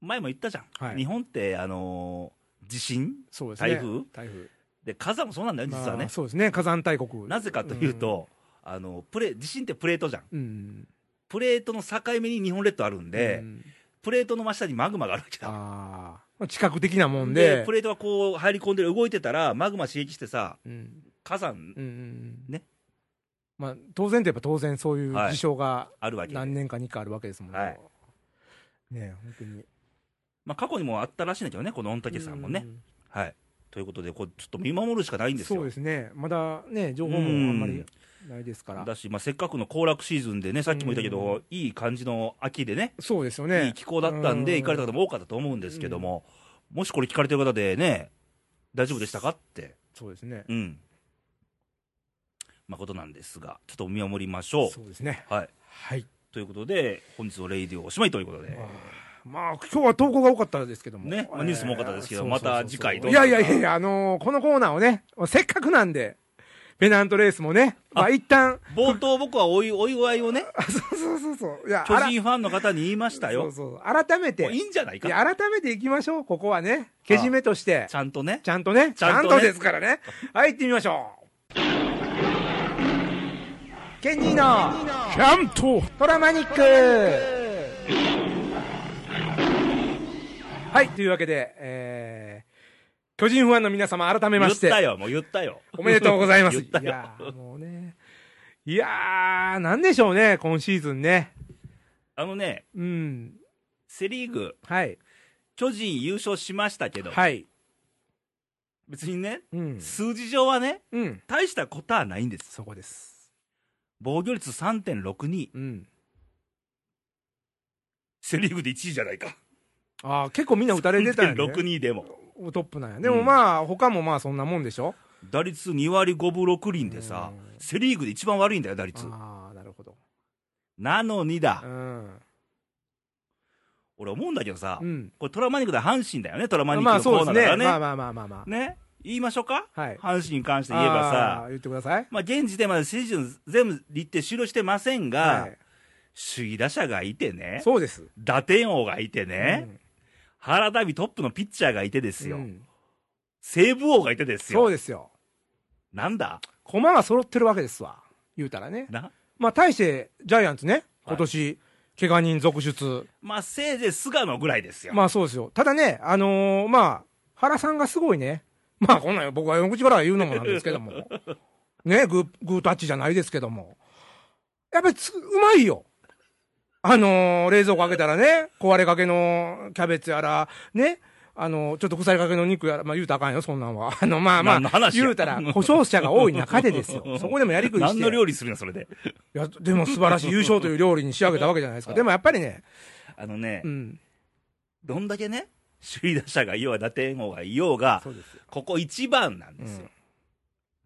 前も言ったじゃん、はい。日本って、あのー地震？ね。台風？台風。で火山もそうなんだよ、実はね。まあ。そうですね。火山大国。なぜかというと、あのプレ地震ってプレートじゃん、うん、プレートの境目に日本列島あるんで、うんプレートの真下にマグマがあるわけだ。ああ、近く的なもんで。でプレートがこう入り込んでる、動いてたら、マグマ刺激してさ、うん火山うんうんね。まあ、当然といえば当然そういうはい事象があるわけで、何年かにかあるわけですもんね。はいねえ本当に。まあ、過去にもあったらしいんだけどね、この御嶽山もね。うんはい、ということで、こうちょっと見守るしかないんですよ。そうですね。まだね、情報もあんまりないですから。だし、まあ、せっかくの行楽シーズンでね、さっきも言ったけど、いい感じの秋でね、そうですよいいね。気候だったんで、うん行かれた方も多かったと思うんですけども、もしこれ聞かれてる方でね、大丈夫でしたかって、そうですね。うん、まあ、ことなんですが、ちょっと見守りましょそうですね。う。はい、はい。ということで、本日のレイディオおしまいということで。まあ、今日は投稿が多かったですけども。ねまあニュースも多かったですけどまた次回どういやいやいや、あのーこのコーナーをね、せっかくなんで、ペナントレースもね、まあ一旦、冒頭、僕はおいお祝いをね、あ そうそうそうそう。いや、巨人ファンの方に言いましたよ。そうそう。改めて、いいんじゃないかいや、改めていきましょう。ここはね、けじめとしてち。ゃんとね。ちゃんとね、ちちゃんとですからね。はい、行ってみましょう。ケニーの、キャントトラマニックはい、というわけで、えー、巨人ファンの皆様、改めまして、言ったよ、もう言ったよ。おめでとうございます。言ったよいやーもうね、いやー、なんでしょうね、今シーズンね。あのね、うん、セ・リーグ、はい、巨人優勝しましたけど、はい、別にね、うん、数字上はね、うん、大したことはないんです。そこです。防御率3.62、うん。セ・リーグで1位じゃないか。あー結構みんな打たれてたんやね。3.62でも。トップなんや。でもまあ、他もまあそんなもんでしょ？打率2割5分6厘でさうん、セ・リーグで一番悪いんだよ、打率。ああ、なるほど。なのにだう、ん。俺思うんだけどさう、ん。これトラマニックで阪神だよね、トラマニックまあの。コーナーだからね。まあまあまあまあまあ。ね、言いましょうか、はい。阪神に関して言えばあさー、言ってください。まあ、現時点までシーズン全部日程終了してませんが、はい首位打者がいてね、そうです。打点王がいてね、原田美トップのピッチャーがいてですよ、うん西武王がいてですよ、そうですよ。なんだ？駒が揃ってるわけですわ。言うたらね。な？まあ、対して、ジャイアンツね、今年、怪我人続出。まあ、せいぜい菅野ぐらいですよ。まあそうですよ。ただね、あのーまあ、原さんがすごいね。まあこんなん僕は口から言うのもなんですけども。ね、グー、グータッチじゃないですけども。やっぱりつ、うまいよ。あのー冷蔵庫開けたらね、壊れかけのキャベツやら、ね、あの、ちょっと腐りかけの肉やら、まあ言うたらあかんよ、そんなんは。あの、まあまあ、言うたら、故障者が多い中でですよ。そこでもやりくりして。何の料理するのそれで。いや、でも素晴らしい優勝という料理に仕上げたわけじゃないですか。でもやっぱりね、あのね、うん。どんだけね、首位打者がいようが打点王がいようが、そうですよ。ここ一番なんですよ。うん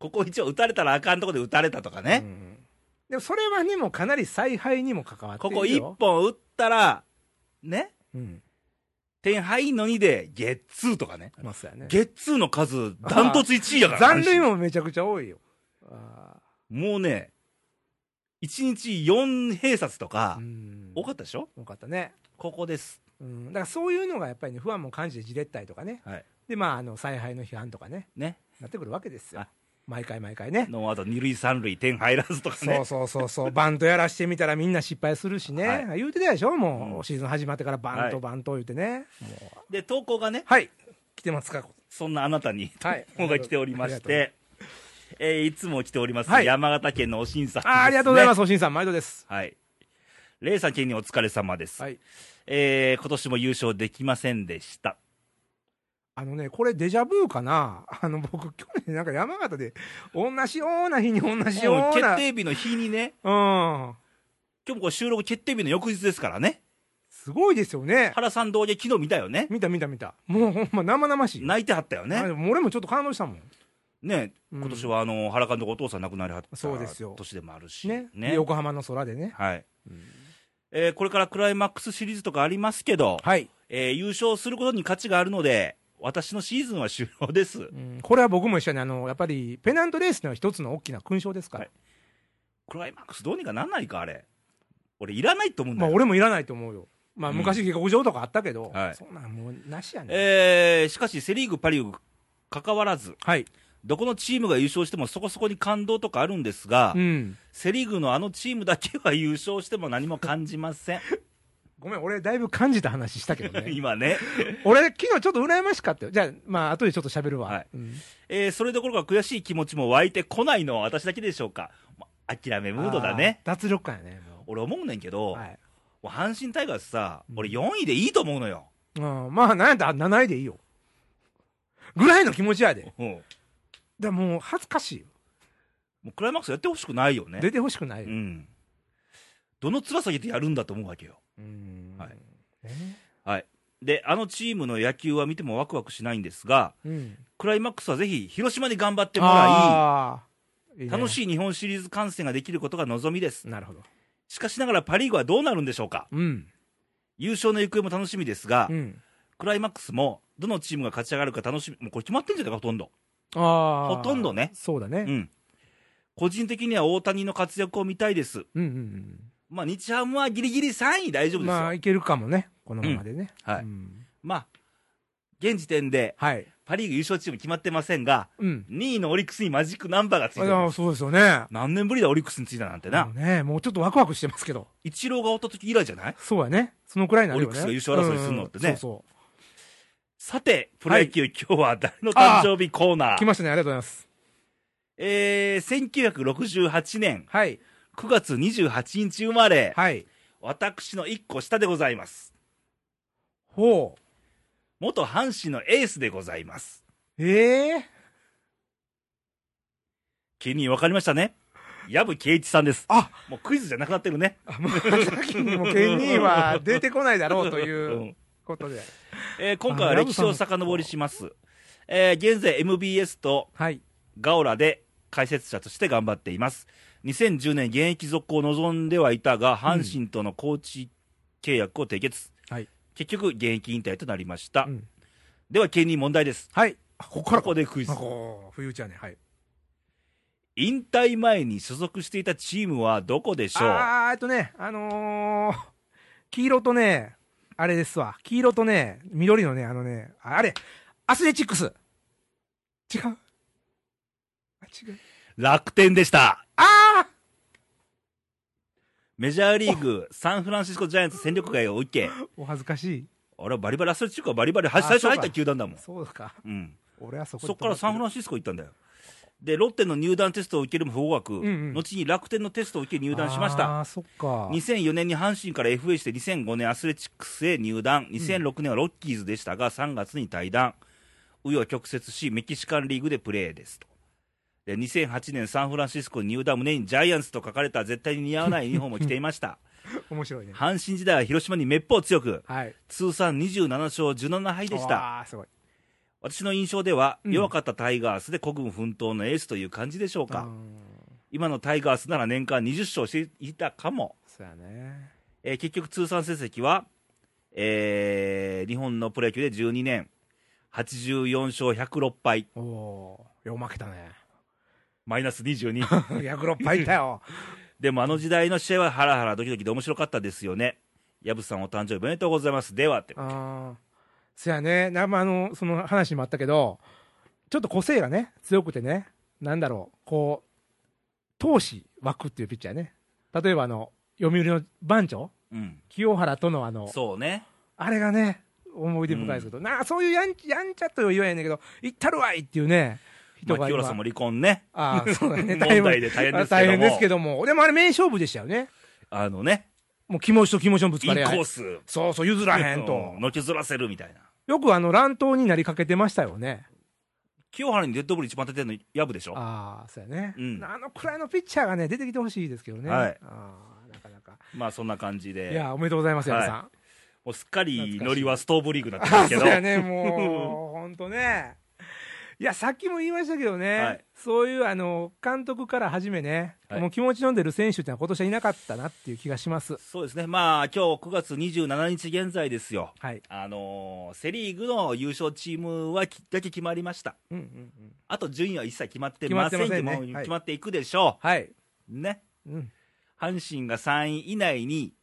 ここ一応打たれたらあかんとこで打たれたとかね。うんでもそれはね、もうかなり采配にも関わってここ一。本打ったら、ね、うん。点入んのにで、ゲッツーとかね。まあね。ゲッツーの数、ダントツ1位やから。残塁もめちゃくちゃ多いよ。あもうね、1日4併殺とーかう、ん。多かったでしょ？多かったね。ここです。うん。だからそういうのがやっぱりね、不安も感じてじれったりとかね。はい。で、まあ、あの、采配の批判とかね、ね。なってくるわけですよはい。毎回毎回ね。ノーアウト二塁三塁点入らずとかね。そうそうそうそう、バントやらしてみたらみんな失敗するしね、は言うてたでしょ、もう、うんシーズン始まってからバンはいト、バント言うてね、もうで、投稿がね、はい、来てますか、そんなあなたに、はい投稿が来ておりまして、えーいつも来ております、はい山形県のおしんさんね。。ありがとうございますす、おしんさん、毎度です。はい。レイさん県にお疲れ様です。はい、えー今年も優勝できませんでした。あのね、これ、デジャブかな、あの僕、去年、なんか山形で、同じような日に同じような、決定日の日にね、うん、今日もこれ収録決定日の翌日ですからね。すごいですよね、原さん同時昨日見たよね。見た見た見た、もうほんま、生々しい、泣いてはったよあね。でも俺もちょっと感動したもん、ね、うん。今年はあの、原監督お父さん亡くなりはったそうですよ。年でもあるし。ね、で横浜の空でね、はい。えーこれからクライマックスシリーズとかありますけど、はい、えー優勝することに価値があるので、私のシーズンは終了です。うんこれは僕も一緒にあの、やっぱりペナントレースの一つの大きな勲章ですから。はいクライマックスどうにかなんないか、あれ。俺、いらないと思うんだまあよ。俺もいらないと思うよ。まあうん昔下克上とかあったけど、はいそんなんもうなしやねえーしかし、セ・リーグ、パ・リーグ、関わらず、はい。どこのチームが優勝してもそこそこに感動とかあるんですが、うん。セ・リーグのあのチームだけは優勝しても何も感じません。ごめん、俺だいぶ感じた話したけどね。今ね。俺昨日ちょっと羨ましかったよ。じゃあ、まあ後でちょっと喋るわ。はいうんえーそれどころか悔しい気持ちも湧いてこないのは私だけでしょうか。ま諦めムードだね。脱力感やね。も俺思うねんけど、うはい。もう阪神タイガースさ、うん俺4位でいいと思うのよ。うん、まあなんやったら7位でいいよ。ぐらいの気持ちやで。うん。もらもう恥ずかしいよ。うクライマックスやってほしくないよね。出てほしくないよ。うん。どの面下げてやるんだと思うわけよ。うんはいねはい。で、あのチームの野球は見てもワクワクしないんですが、うん。クライマックスはぜひ広島に頑張ってもらいね楽しい日本シリーズ観戦ができることが望みです。なるほど。しかしながらパ・リーグはどうなるんでしょうかうん。優勝の行方も楽しみですが、うん。クライマックスもどのチームが勝ち上がるか楽しみ、もうこれ決まってんじゃないか、ほとんど。ああ。ほとんどねそうだね。うん。個人的には大谷の活躍を見たいです。うんうんまあ、日ハムはギリギリ3位大丈夫うん。ですよ。まあ、いけるかもね。このままでね。はいうんまあ、現時点ではい。パ・リーグ優勝チーム決まってませんが、うん。2位のオリックスにマジックナンバーがついてあます。そうですよね。何年ぶりだ、オリックスについたなんてなも。うね、もうちょっとワクワクしてますけど。イチローがおった時以来じゃない？そうやね。そのくらいになるよね。オリックスが優勝争いするのってねうんうんそうそさて、プロ野球、今日は誰の誕生日コーナう。ー来ましたね。ありがとうございます。えー、1968年はい。9月28日生まれ、はい。私の1個下でございます。ほう。元阪神のエースでございます。ええケニー分かりましたね？藪圭一さんです。あ、もうクイズじゃなくなってるね。もう先にもケニーは出てこないだろうという うんことで。えー今回は歴史を遡りします。えー現在 MBS とはい。ガオラで解説者として頑張っています。2010年現役続行を望んではいたが、阪神とのコーチ契約を締結。はい。結局、現役引退となりました。うんでは、ケニー問題です。はい。あここからここでクイズあ。こう、冬打ちやね。はい。引退前に所属していたチームはどこでしょう？あー、えっとね、あのー、黄色とね、あれですわ。黄色とね、緑のね、あのね、ああれ、アスレチックス。違う？あ、違う。楽天でした。あメジャーリーグ、サンフランシスコジャイアンツ戦力外を受け、ーお恥ずかしい。俺はバリバリアスレチックはバリバリ、は最初入った球団だもん。そうか。うん。俺はそこそっからサンフランシスコ行ったんだよ。で、ロッテの入団テストを受けるも不合格、んうん後に楽天のテストを受け入団しました。ああ、そっか。2004年に阪神から FA して2005年アスレチックスへ入団2006年はロッキーズでしたが3月に退団紆余曲折しメキシカンリーグでプレーですとで2008年サンフランシスコに入団胸にジャイアンツと書かれた絶対に似合わないユニフォームを着ていました 面白いね。阪神時代は広島にめっぽう強くはい。通算27勝17敗でしたああ、すごい。私の印象では、うん弱かったタイガースで孤軍奮闘のエースという感じでしょうか、うん今のタイガースなら年間20勝していたかもそうやね。えー結局通算成績は、えー日本のプロ野球で12年、84勝106敗、おおー。よう負けたね。マイナス22。106 敗いったよ。でもあの時代の試合はハラハラドキドキで面白かったですよね。ヤブさんお誕生日おめでとうございます。ではって。ああ。そやね。なまあ、あの、その話にもあったけど、ちょっと個性がね、強くてね、なんだろう、こう、闘志湧くっていうピッチャーね。例えばあの、読売の番長うん。清原とのあの、そうね。あれがね、思い出深いですけど、なあ、そういうやんやんちゃとは言わへんねんけど、行ったるわいっていうね、人まあ、が今清原さんも離婚ね。ああ、そうだね。問題で大変ですけども大変ですけども。でもあれ名勝負でしたよね。あのね、もう気持ちと気持ちのぶつインコかり合い。ース。そうそう、譲らへんとう。のけずらせるみたいな。よくあの、乱闘になりかけてましたよね。清原にデッドボール一番当ててるのヤブでしょ。ああ、そうやね、うんあのくらいのピッチャーがね、出てきてほしいですけどね。はいああ、なかなか。まあそんな感じで。いや、おめでとうございます、はい矢部さん。もうすっかりノリはストーブリーグになってああ、ますけど。そうやね、もう、ほんとね。いや、さっきも言いましたけどね、はいそういうあの監督から始めね、はいもう気持ちの出る選手ってのは今年はいなかったなっていう気がします。そうですね、まあ今日9月27日現在ですよ、はい。あのーセ・リーグの優勝チームはきだけ決まりました、うんうんうん。あと順位は一切決まってません決まってませんねい決まっていくでしょはい。う、ね、うん。阪神が3位以内に、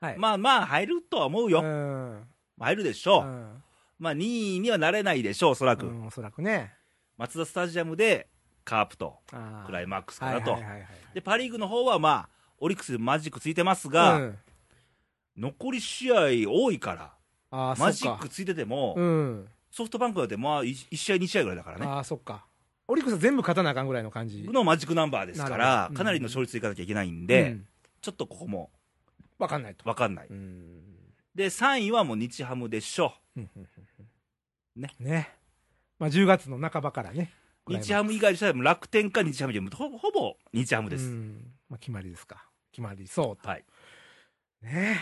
はい。まあまあ入るとは思うよ、うん。入るでしょう、うんまあ2位にはなれないでしょう、おそらく、うん、おそらくね。マツダスタジアムでカープとクライマックスかなと、はいはいはいはいでパ・リーグの方はまあ、オリックスでマジックついてますが、うん、残り試合多いから、マジックついてても、うん。ソフトバンクだってまあ 1, 試合、2試合ぐらいだからね、ああ、そっか。オリックスは全部勝たなあかんぐらいの感じ。のマジックナンバーですからかなりの勝率いかなきゃいけないんで、うんちょっとここもわかんないと。分かんない、うん。で3位はもう日ハムでしょうね。ね。まあ、10月の半ばからね。日ハム以外でしたら楽天か日ハムでほほぼ日ハムです、うんまあ、決まりですか。決まりそうはい、と。ね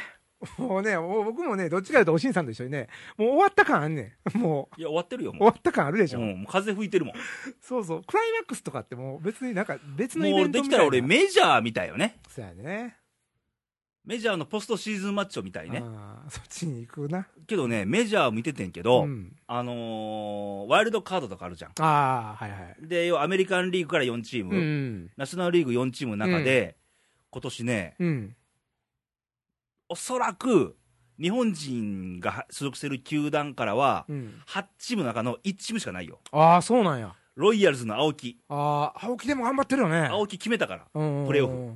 もうね、もう僕もね、どっちかというと、おしんさんと一緒にね、もう終わった感あんねん。もう、いや終わってるよ終もわった感あるでしう,、ょ。うん、もう風吹いてるもんそうそう。クライマックスとかってもう別になんか別のイベもうントみたいな。できたら俺メジャーみたいよねそうやね。メジャーのポストシーズンマッチョみたいねあーそっちに行くな。けどねメジャー見ててんけど、うん。あのーワイルドカードとかあるじゃんああ、はいはい。で要はアメリカンリーグから4チーム、うん。ナショナルリーグ4チームの中で、今年ねうん。おそらく日本人が所属してる球団からは、うん。8チームの中の1チームしかないよ、ああ、そうなんや。ロイヤルズの青木、ああ、青木でも頑張ってるよね。青木決めたから、うんプレーオフ。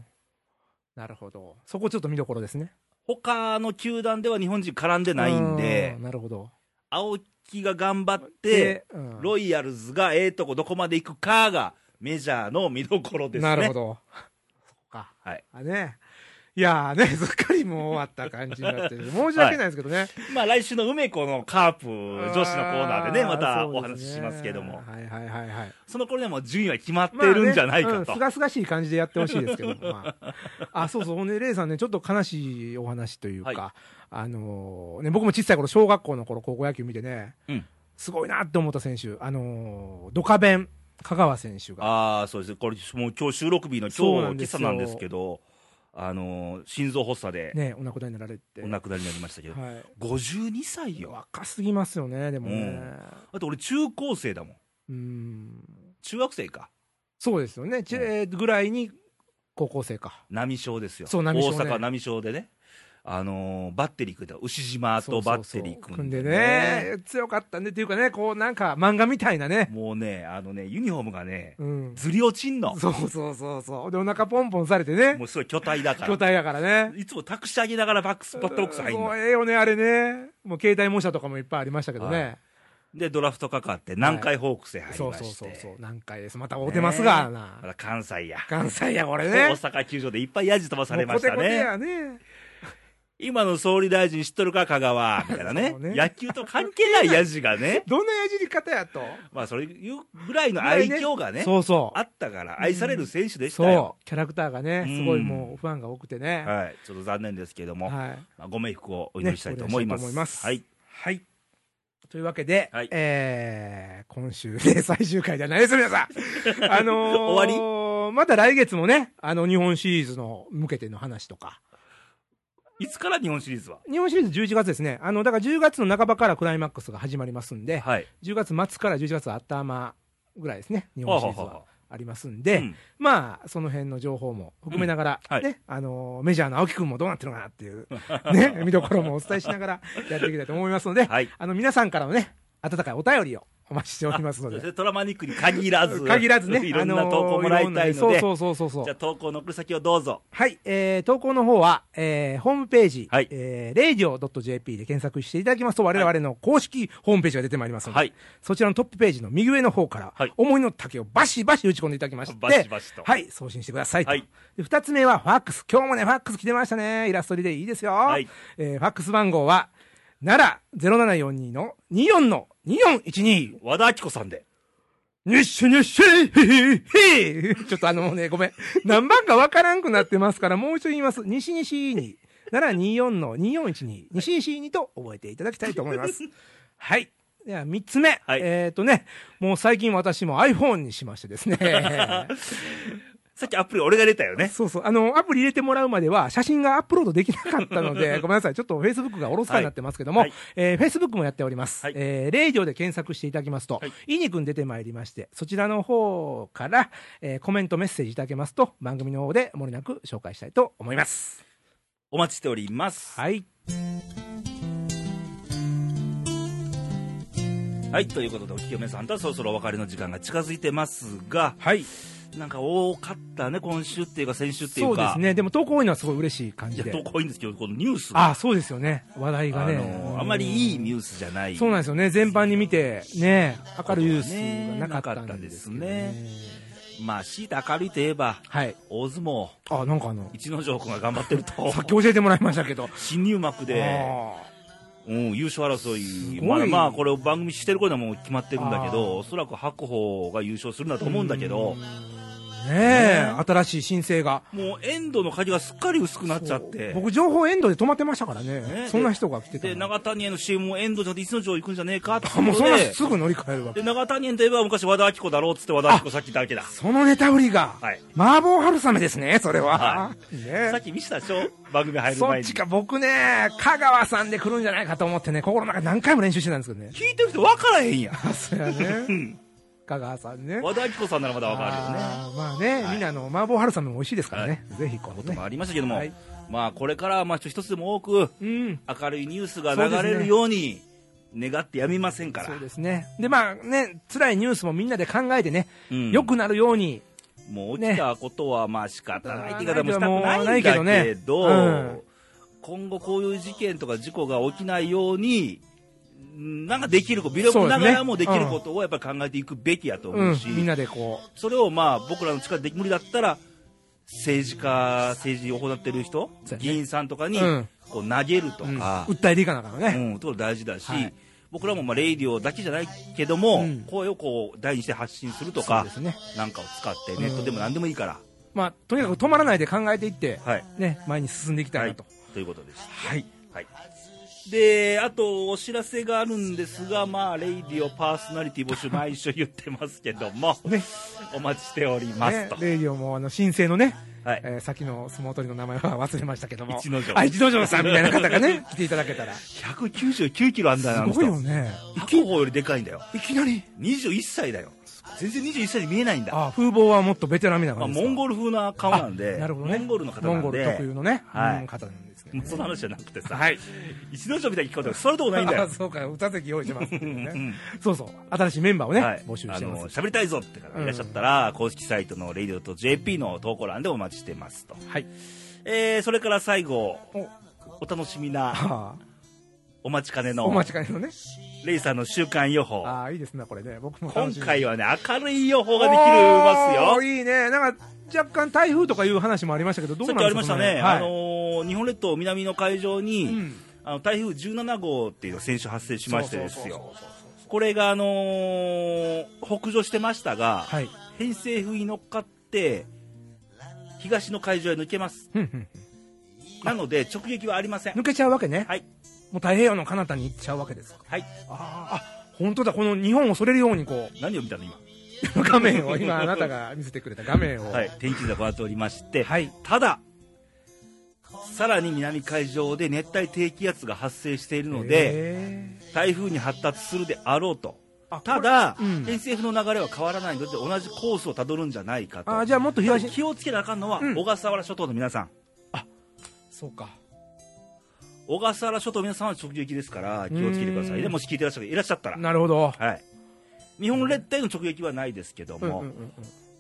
なるほど。そこちょっと見どころですね。他の球団では日本人絡んでないんでう、なるほど。青木が頑張って、うんロイヤルズがええとこどこまで行くかがメジャーの見どころですね。なるほど。そっか。はい、あね。いやーね、すっかりもう終わった感じになってる、申し訳ないですけどね。まあ来週の梅子のカープ女子のコーナーでね、またお話ししますけども、はいはいはいはい。その頃にはもう順位は決まってるんじゃないかと。すがすがしい感じでやってほしいですけど、まあ、あ。そうそう、ほんで、レイさんね、ちょっと悲しいお話というか、はあのーね、僕も小さい頃小学校の頃高校野球見てね、うん。すごいなって思った選手、あのードカベン、香川選手が、ああ、そうです。これ、もう今日収録日の今日、今朝なんですけど、あのー心臓発作でね、お亡くなりになられて、お亡くなりになりましたけど、はい、52歳よ。若すぎますよね、でもね。だって俺中高生だもん。うん、中学生か。そうですよね、ちえーぐらいに高校生か。波小ですよ。そう波小ね大阪波小でね。あのーバッテリー組んだ。牛島とバッテリー組んで,、組んでね、強かったんでっていうかね、こうなんか漫画みたいなね、もうね、あのね、ユニフォームがね、うん、ずり落ちんの。そうそうそうそう、でお腹ポンポンされてねも、うすごい巨体だから。巨体だからね。いつも託してあげながらバックス、バットボックス入んの。そうええよね、あれね。もう携帯模写とかもいっぱいありましたけどね。で、ドラフトかかって、南海ホークスへ入りまして。そうそうそう。何回です。また会うてますがな。まだ関西や。関西や、これ大ね。阪球場でいっぱいヤジ飛ばされましたもうコテコテね。やね。今の総理大臣知っとるか、香川みたいなね ね野球と関係ないヤジがね。どんなやじり方やと。まあ、それいうぐらいの愛嬌がね、そうそう。あったから、愛される選手でしたよ。そう。キャラクターがね、すごいもうファンが多くてね。はい。ちょっと残念ですけども、はい。まあ、ご冥福をお祈りしたいと思います。ねいますはい。はい。というわけで、はいえー、今週で 最終回じゃないです、皆さん。あのー、終わり？また来月もね、あの、日本シリーズの向けての話とか。いつから日本シリーズは？日本シリーズ11月ですね。あの、だから10月の半ばからクライマックスが始まりますんで、はい。10月末から11月頭ぐらいですね、日本シリーズははあはあはありますんで、うんまあ、その辺の情報も含めながら、うんはいね、あのーメジャーの青木くんもどうなってるのかなっていう、ね、見どころもお伝えしながらやっていきたいと思いますので、はい。あの、皆さんからのね、温かいお便りをお待ちしておりますので、トラマニックに限らず、限らずね、いろんな投稿もらいたいので、そうそうそうそうじゃあ投稿の送る先をどうぞ。はい、えー、投稿の方は、えー、ホームページ、はいえー、radio.jp で検索していただきますと、我々の公式ホームページが出てまいりますので、はい。そちらのトップページの右上の方から、はい思いの丈をバシバシ打ち込んでいただきまして、バシバシとはい、送信してくださいと。はいで二つ目はファックス。今日もね、ファックス来てましたね。イラストリでいいですよ。はいえーファックス番号は、奈良0742の24の2412。和田アキ子さんで。にっしゅにっしゅへへちょっとあのね、ごめん。何番かわからんくなってますから、もう一度言います。西西に、奈良24の2412、西西にと覚えていただきたいと思います。はい。では、三つ目。はいえっ、とね、もう最近私も iPhone にしましてですね。さっきアプリ俺が入れたよね。そうそう。あの、アプリ入れてもらうまでは、写真がアップロードできなかったので、ごめんなさい。ちょっと Facebook がおろそかになってますけども、はいえー Facebook もやっております。はいえー、レイジョで検索していただきますと、はいいいにくん出てまいりまして、そちらの方から、えーコメントメッセージいただけますと、番組の方で漏れなく紹介したいと思います。お待ちしております。はい。はい。ということで、お聞きの皆さんとはそろそろお別れの時間が近づいてますが、はい。なんか多かったね、今週っていうか先週っていか。そううですね。でも投稿多いのはすごい嬉しい感いや、じで。投稿いいんですけど、このニュースがあ、そうですよね。話題がね。あのあまりいいニュースじゃない。そうなんですよね。全般に見て、ね、明るいニュースがなかったんですねまあ、強いて明るいといえば、はい。大相撲、あ、なんかあの、逸ノ城君が頑張ってると、さっき教えてもらいましたけど。新入幕で、あうん、優勝争い、まあ、まあ、これを番組してる頃にはもう決まってるんだけど、おそらく白鵬が優勝するんだとー思うんだけど、ねえ、新しい申請が。もうエンドの鍵がすっかり薄くなっちゃって、僕、情報エンドで止まってましたからね。ねそんな人が来てたで、の。長谷への CM もエンドじゃなくて逸ノ城行くんじゃねえかってあもうそんなで、すぐ乗り換えるわけ。で、長谷園といえば昔和田アキ子だろうっつって和田アキ子さっきだけだ。そのネタ売りが、はい。麻婆春雨ですね、それは。はねさっき見せたでしょ？番組入る前に。そっちか、僕ね、香川さんで来るんじゃないかと思ってね、心の中で何回も練習してたんですけどね。聞いてる人分からへんやん。あ、そうやうね。ん。香川さんね。和田アキ子さんならまだ分かるよね。あーまあね、はいみんなあの、麻婆春雨も美味しいですからね。ぜひこのね。こともありましたけども、はいまあこれからはまあ一つでも多くうん。明るいニュースが流れるように願ってやみませんから。そうですね。で、まあね、辛いニュースもみんなで考えてね、うん良くなるように、もう起きたことはまあ仕方ないって言い方もしたくないんだけどねうん今後こういう事件とか事故が起きないように、うんなんかできること、微力ながらもできることをやっぱり考えていくべきやとうん思うし、、みんなでこそれをまあ僕らの力で無理だったら、政治家、政治を行ってる人、ね議員さんとかにうんこう投げるとう、うんか、訴えていかなあかんのうね。ん、と大事だし、はい僕らもまあレイディオだけじゃないけども、うん声をこう大にして発信するとかね。なんかを使って、ネットでも何でもいいから、まあ、とにかく止まらないで考えていって、はい、ね、前に進んでいきたいなと。ということです。はい。はい。で、あと、お知らせがあるんですが、まあ、レイディオパーソナリティ募集、毎週言ってますけども、ね、お待ちしておりますと。、ねレイディオもあの、申請のね、はい。えー、先の相撲取りの名前は忘れましたけども。一之丞あ、一之丞さんみたいな方がね、来ていただけたら。す199キロあんだよ、あの人ごいよね。白鵬よりでかいんだよ。いきなり？21歳だよ。全然21歳に見えないんだ。あ、風貌はもっとベテランみたいなまあ、感じですかモンゴル風な顔なんで、あなるほどね。モンゴルの方なんで、モンゴル特有のね、はいうん方なんですけどね。もうその話じゃなくてさ、はい。一之丞みたいに聞こえたら、それどこないんだよあ。そうか、歌席用意してますね。ん そうそう。新しいメンバーをね、はい、募集してます。あの喋りたいぞって方がいらっしゃったら、公式サイトの radio.jp の投稿欄でお待ちしてますと。はい。えー、それから最後、おお楽しみな、あお待ちかねの、あお待ちかねのね。レイさんの週間予報。ああ、いいですね、これね。僕も今回はね、明るい予報ができますよ。いいね。なんか、若干台風とかいう話もありましたけど、どうなんですかりましたね、はい。あのー日本列島南の海上に、うん。あの台風17号っていうのが先週発生しましてですよ。これが、あのー北上してましたが、はい。偏西風に乗っかって東の海上へ抜けます。なので直撃はありません。抜けちゃうわけね。はい。もう太平洋の彼方に行っちゃうわけですか。はい。あーあ、本当だ。この日本をそれるようにこ何を見たの今、う、画面を、今あなたが見せてくれた画面を。はい、天気図がこうなっておりまして、はい。たださらに南海上で熱帯低気圧が発生しているのでへ台風に発達するであろうとただ、偏西風の流れは変わらないので同じコースをたどるんじゃないかとあーじゃあもっと東に。気をつけなあかんのは、うん小笠原諸島の皆さんそうか。小笠原諸島の皆さんは直撃ですから気をつけてくださいねうんもし聞いてらっしゃる方いらっしゃったらなるほど。はい日本列島への直撃はないですけども、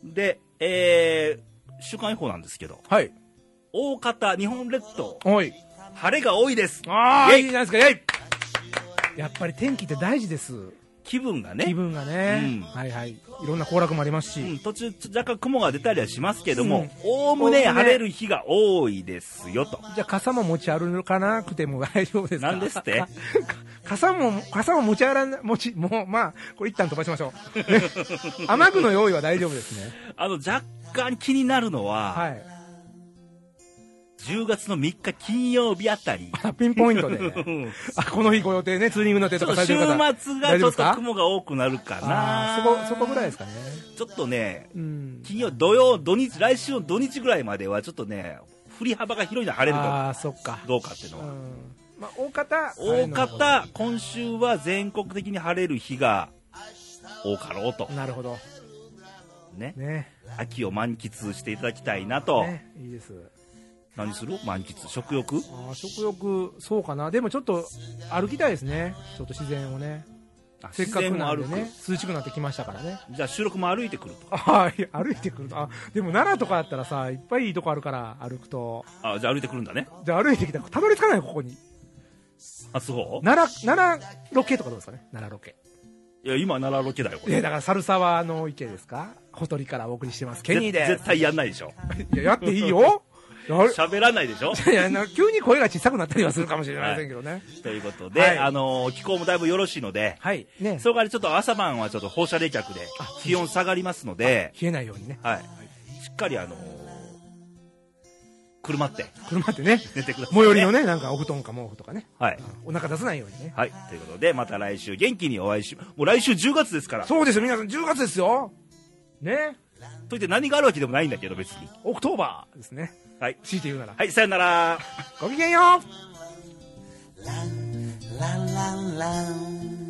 で、えー週間予報なんですけどはい。大方日本列島おい。晴れが多いですああ、いいじゃないですか、やっぱり天気って大事です。気分がね気分がね、うんはいはい。いろんな行楽もありますし。うん、途中若干雲が出たりはしますけどもうんおおむね晴れる日が多いですよとじゃあ傘も持ち歩かなくても大丈夫ですか？なんですって？か 傘も、傘も持ち歩らな、持ち、もう、まあ、これ一旦飛ばしましょう。ね 雨具の用意は大丈夫ですね。あの若干気になるのは、はい。10月の3日金曜日あたりあピンポイントで。う んあ、この日ご予定ね、ツーリングの予定とか週。末がちょっと雲が多くなるかあなーそこ、そこぐらいですかね。ちょっとねうん。金曜土曜土日来週の土日ぐらいまではちょっとね振り幅が広いのは晴れるかああ、そっか。どうかっていうのは、うん。まあ、大方、大方今週は全国的に晴れる日が多かろうとなるほど。ねね。秋を満喫していただきたいなと、ね、いいです。何する？満喫食欲？あー食欲、そうかな。でもちょっと歩きたいですね。ちょっと自然をね。あせっかくなんでね、涼しくなってきましたからね。じゃあ収録も歩いてくるとああ、歩いてくると。あ、でも奈良とかだったらさ、いっぱいいいとこあるから歩くと。あじゃあ歩いてくるんだねじゃあ歩いてきたらたどり着かないよ、ここに。あそう？奈良、奈良ロケとかどうですかね？奈良ロケ。いや今奈良ロケだよこれいや、だから猿沢の池ですか？ほとりからお送りしてます。ケニーで絶。対やんないでしょ いや、やっていいよ。喋らないでしょ？いや急に声が小さくなったりはするかもしれませんけどね。ということで、はいあのー気候もだいぶよろしいので、はい。ね。それからちょっと朝晩はちょっと放射冷却で気温下がりますので、冷えないようにね。はい、しっかりあのー車って車ってね。寝てください、最寄りのね、なんかお布団か毛布とかね。はい。お腹出さないようにね。はい。ということで、また来週元気にお会いし、もう来週10月ですから。そうですよ、皆さん、10月ですよ。ね。といって何があるわけでもないんだけど、別に。 Octoberですね。はい。強いて言うなら。はい、さよなら。ごきげんよう la la la